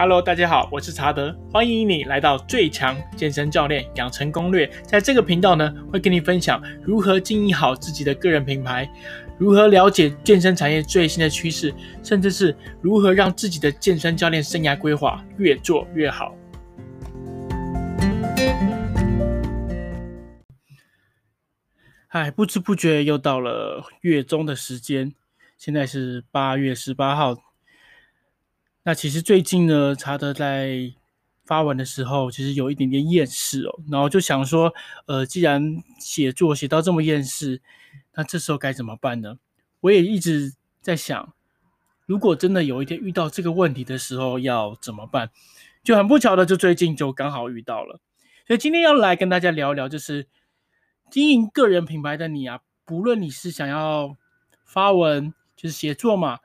Hello，大家好，我是查德，欢迎你来到最强健身教练养成攻略。在这个频道呢，会跟你分享如何经营好自己的个人品牌，如何了解健身产业最新的趋势，甚至是如何让自己的健身教练生涯规划越做越好。嗨，不知不觉又到了月中的时间，现在是八月十八号。那其实最近呢，查德在发文的时候，其实有一点点厌世哦，然后就想说，呃，既然写作写到这么厌世，那这时候该怎么办呢？我也一直在想，如果真的有一天遇到这个问题的时候，要怎么办？就很不巧的，就最近就刚好遇到了。所以今天要来跟大家聊一聊，就是经营个人品牌的你啊，不论你是想要发文，就是写作嘛。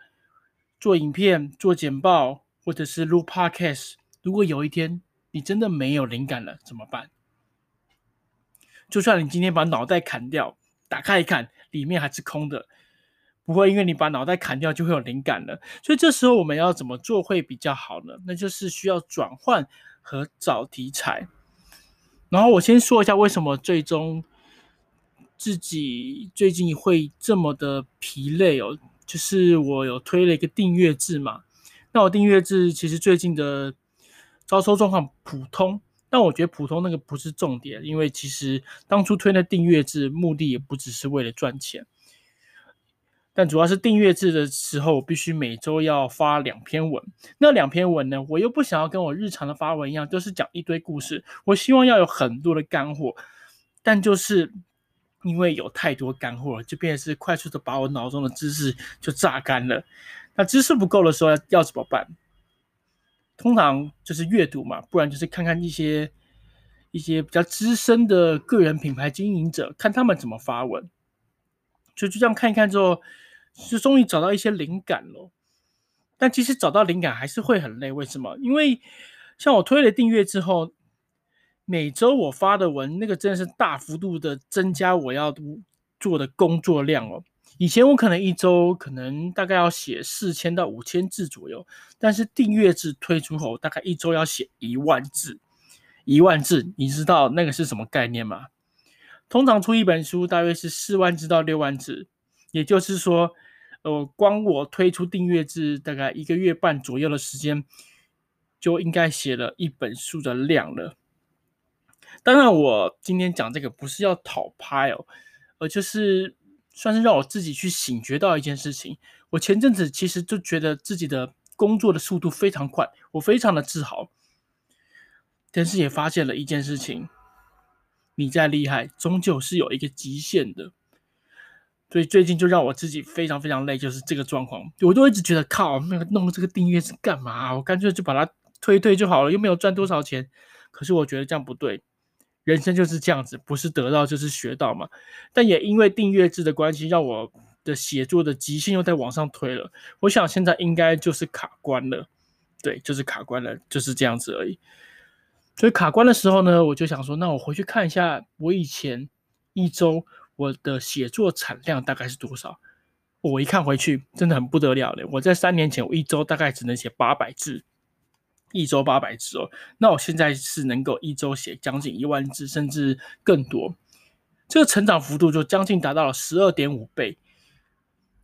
做影片、做简报，或者是录 Podcast，如果有一天你真的没有灵感了，怎么办？就算你今天把脑袋砍掉，打开一看，里面还是空的，不会因为你把脑袋砍掉就会有灵感了。所以这时候我们要怎么做会比较好呢？那就是需要转换和找题材。然后我先说一下为什么最终自己最近会这么的疲累哦。就是我有推了一个订阅制嘛，那我订阅制其实最近的招收状况普通，但我觉得普通那个不是重点，因为其实当初推的订阅制目的也不只是为了赚钱，但主要是订阅制的时候，我必须每周要发两篇文，那两篇文呢，我又不想要跟我日常的发文一样，都是讲一堆故事，我希望要有很多的干货，但就是。因为有太多干货，就变成是快速的把我脑中的知识就榨干了。那知识不够的时候要，要怎么办？通常就是阅读嘛，不然就是看看一些一些比较资深的个人品牌经营者，看他们怎么发文。就就这样看一看之后，就终于找到一些灵感了。但其实找到灵感还是会很累，为什么？因为像我推了订阅之后。每周我发的文，那个真的是大幅度的增加我要做的工作量哦。以前我可能一周可能大概要写四千到五千字左右，但是订阅制推出后，大概一周要写一万字。一万字，你知道那个是什么概念吗？通常出一本书大约是四万字到六万字，也就是说，呃，光我推出订阅制大概一个月半左右的时间，就应该写了一本书的量了。当然，我今天讲这个不是要讨拍哦，而就是算是让我自己去醒觉到一件事情。我前阵子其实就觉得自己的工作的速度非常快，我非常的自豪。但是也发现了一件事情，你再厉害，终究是有一个极限的。所以最近就让我自己非常非常累，就是这个状况。我都一直觉得靠，那个弄这个订阅是干嘛？我干脆就把它推推就好了，又没有赚多少钱。可是我觉得这样不对。人生就是这样子，不是得到就是学到嘛。但也因为订阅制的关系，让我的写作的极限又在往上推了。我想现在应该就是卡关了，对，就是卡关了，就是这样子而已。所以卡关的时候呢，我就想说，那我回去看一下我以前一周我的写作产量大概是多少。我一看回去，真的很不得了了。我在三年前，我一周大概只能写八百字。一周八百字哦，那我现在是能够一周写将近一万字，甚至更多，这个成长幅度就将近达到了十二点五倍。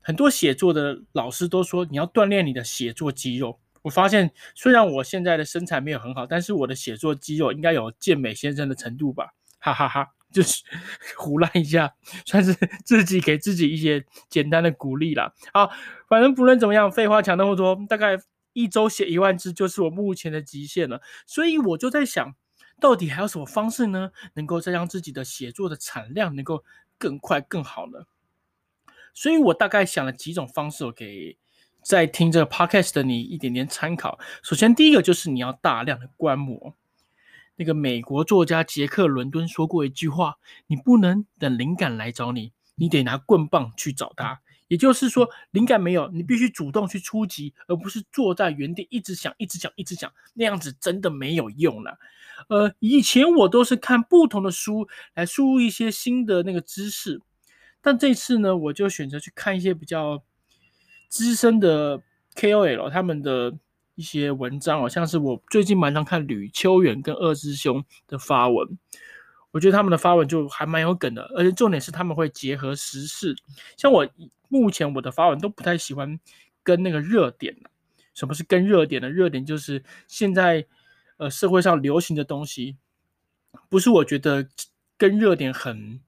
很多写作的老师都说，你要锻炼你的写作肌肉。我发现，虽然我现在的身材没有很好，但是我的写作肌肉应该有健美先生的程度吧？哈哈哈，就是 胡乱一下，算是 自己给自己一些简单的鼓励啦。好，反正不论怎么样，废话讲那么多，大概。一周写一万字就是我目前的极限了，所以我就在想，到底还有什么方式呢，能够再让自己的写作的产量能够更快更好呢？所以我大概想了几种方式，给在听这个 podcast 的你一点点参考。首先，第一个就是你要大量的观摩。那个美国作家杰克·伦敦说过一句话：“你不能等灵感来找你，你得拿棍棒去找它。”也就是说，灵感没有，你必须主动去出击，而不是坐在原地一直想、一直想、一直想，那样子真的没有用了。呃，以前我都是看不同的书来输入一些新的那个知识，但这次呢，我就选择去看一些比较资深的 KOL 他们的一些文章哦，像是我最近蛮常看吕秋远跟二师兄的发文，我觉得他们的发文就还蛮有梗的，而且重点是他们会结合时事。像我目前我的发文都不太喜欢跟那个热点。什么是跟热点的？热点就是现在呃社会上流行的东西，不是我觉得跟热点很。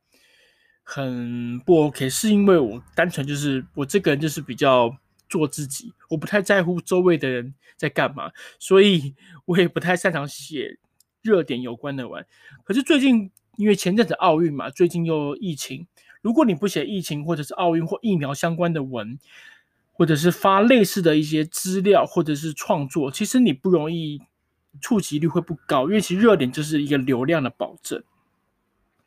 很不 OK，是因为我单纯就是我这个人就是比较做自己，我不太在乎周围的人在干嘛，所以 我也不太擅长写热点有关的文。可是最近因为前阵子奥运嘛，最近又疫情，如果你不写疫情或者是奥运或疫苗相关的文，或者是发类似的一些资料或者是创作，其实你不容易触及率会不高，因为其实热点就是一个流量的保证，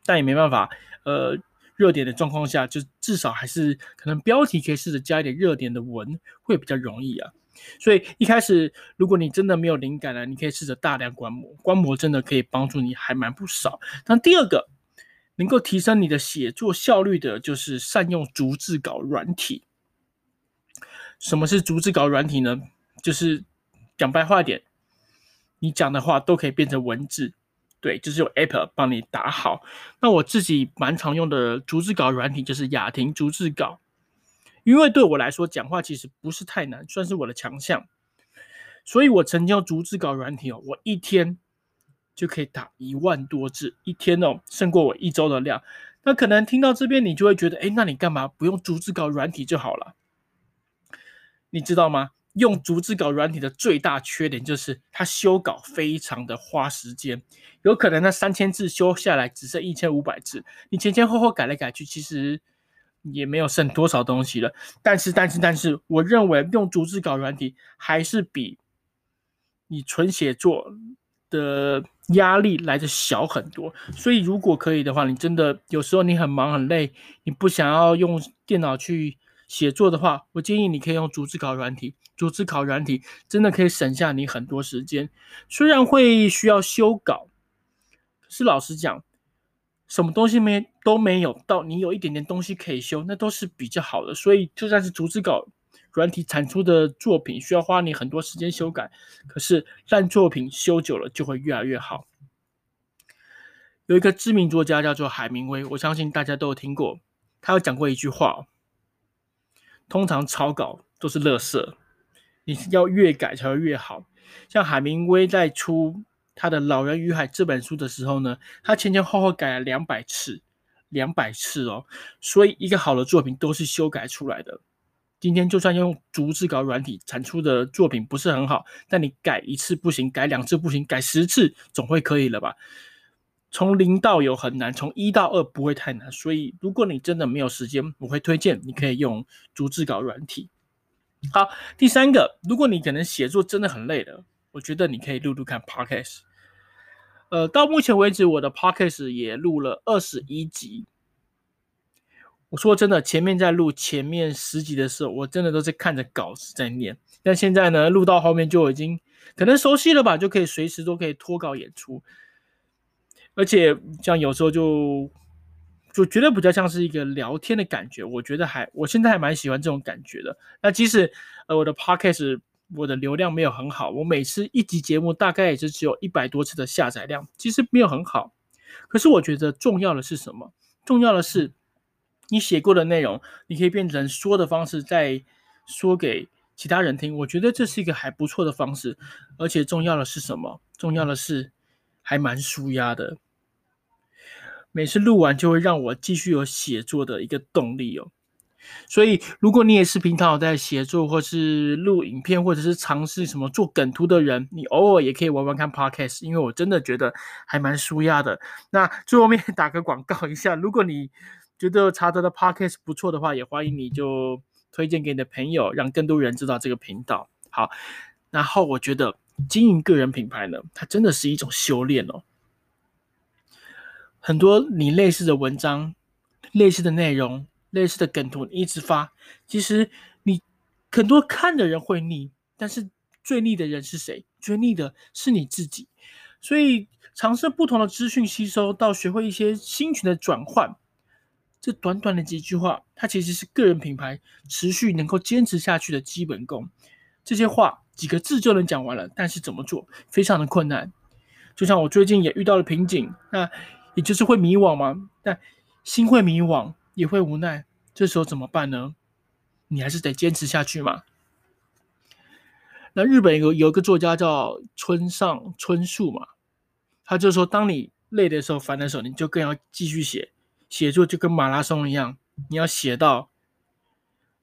但也没办法，呃。热点的状况下，就至少还是可能标题可以试着加一点热点的文，会比较容易啊。所以一开始，如果你真的没有灵感了，你可以试着大量观摩，观摩真的可以帮助你还蛮不少。但第二个能够提升你的写作效率的，就是善用逐字稿软体。什么是逐字稿软体呢？就是讲白话点，你讲的话都可以变成文字。对，就是用 App 帮你打好。那我自己蛮常用的逐字稿软体就是雅婷逐字稿，因为对我来说讲话其实不是太难，算是我的强项。所以我曾经用逐字稿软体哦，我一天就可以打一万多字，一天哦，胜过我一周的量。那可能听到这边你就会觉得，哎，那你干嘛不用逐字稿软体就好了？你知道吗？用逐字稿软体的最大缺点就是它修稿非常的花时间，有可能那三千字修下来只剩一千五百字，你前前后后改来改去，其实也没有剩多少东西了。但是，但是，但是，我认为用逐字稿软体还是比你纯写作的压力来的小很多。所以，如果可以的话，你真的有时候你很忙很累，你不想要用电脑去写作的话，我建议你可以用逐字稿软体。逐字稿软体真的可以省下你很多时间，虽然会需要修稿，可是老实讲，什么东西没都没有到，你有一点点东西可以修，那都是比较好的。所以就算是逐字稿软体产出的作品，需要花你很多时间修改，可是烂作品修久了就会越来越好。有一个知名作家叫做海明威，我相信大家都有听过，他有讲过一句话：通常草稿都是垃圾。你是要越改才会越好。像海明威在出他的《老人与海》这本书的时候呢，他前前后后改了两百次，两百次哦。所以一个好的作品都是修改出来的。今天就算用逐字稿软体产出的作品不是很好，但你改一次不行，改两次不行，改十次总会可以了吧？从零到有很难，从一到二不会太难。所以如果你真的没有时间，我会推荐你可以用逐字稿软体。好，第三个，如果你可能写作真的很累了，我觉得你可以录录看 Podcast。呃，到目前为止，我的 Podcast 也录了二十一集。说真的，前面在录前面十集的时候，我真的都是看着稿子在念。但现在呢，录到后面就已经可能熟悉了吧，就可以随时都可以脱稿演出。而且像有时候就。就觉得比较像是一个聊天的感觉，我觉得还，我现在还蛮喜欢这种感觉的。那即使呃我的 podcast 我的流量没有很好，我每次一集节目大概也是只有一百多次的下载量，其实没有很好。可是我觉得重要的是什么？重要的是你写过的内容，你可以变成说的方式再说给其他人听。我觉得这是一个还不错的方式，而且重要的是什么？重要的是还蛮舒压的。每次录完就会让我继续有写作的一个动力哦，所以如果你也是平常有在写作，或是录影片，或者是尝试什么做梗图的人，你偶尔也可以玩玩看 Podcast，因为我真的觉得还蛮舒压的。那最后面 打个广告一下，如果你觉得查德的 Podcast 不错的话，也欢迎你就推荐给你的朋友，让更多人知道这个频道。好，然后我觉得经营个人品牌呢，它真的是一种修炼哦。很多你类似的文章、类似的内容、类似的梗图，你一直发，其实你很多看的人会腻，但是最腻的人是谁？最腻的是你自己。所以尝试不同的资讯吸收，到学会一些新群的转换，这短短的几句话，它其实是个人品牌持续能够坚持下去的基本功。这些话几个字就能讲完了，但是怎么做非常的困难。就像我最近也遇到了瓶颈，那也就是会迷惘嘛。但心会迷惘，也会无奈，这时候怎么办呢？你还是得坚持下去嘛。那日本有有一个作家叫村上春树嘛，他就说，当你累的时候、烦的时候，你就更要继续写。写作就跟马拉松一样，你要写到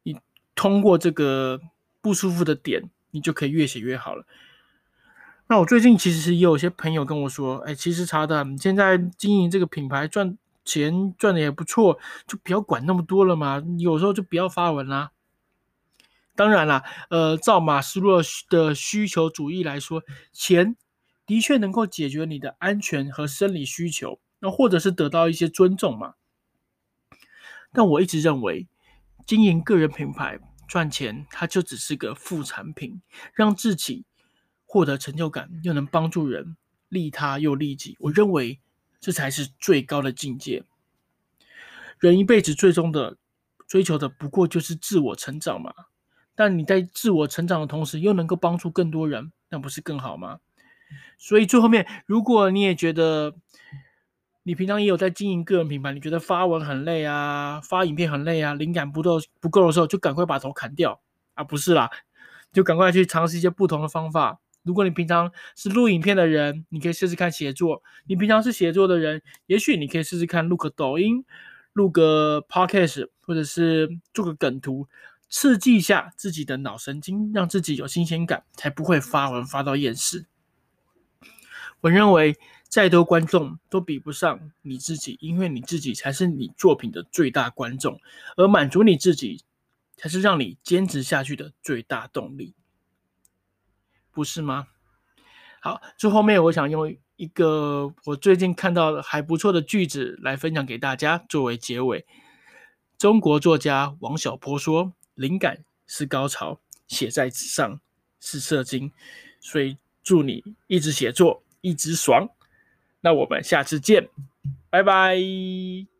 你通过这个不舒服的点，你就可以越写越好了。那我最近其实也有些朋友跟我说，哎，其实查的，你现在经营这个品牌赚钱赚的也不错，就不要管那么多了嘛。有时候就不要发文啦。当然啦，呃，照马斯洛的需求主义来说，钱的确能够解决你的安全和生理需求，那或者是得到一些尊重嘛。但我一直认为，经营个人品牌赚钱，它就只是个副产品，让自己获得成就感，又能帮助人，利他又利己。我认为这才是最高的境界。人一辈子最终的追求的，不过就是自我成长嘛。但你在自我成长的同时，又能够帮助更多人，那不是更好吗？所以最后面，如果你也觉得，你平常也有在经营个人品牌，你觉得发文很累啊，发影片很累啊，灵感不够不够的时候，就赶快把头砍掉啊！不是啦，就赶快去尝试一些不同的方法。如果你平常是录影片的人，你可以试试看写作；你平常是写作的人，也许你可以试试看录个抖音、录个 podcast，或者是做个梗图，刺激一下自己的脑神经，让自己有新鲜感，才不会发文发到厌世。我认为。再多观众都比不上你自己，因为你自己才是你作品的最大观众，而满足你自己才是让你坚持下去的最大动力，不是吗？好，最后面我想用一个我最近看到的还不错的句子来分享给大家作为结尾。中国作家王小波说：“灵感是高潮，写在纸上是射精。”所以祝你一直写作，一直爽。那我们下次见，拜拜。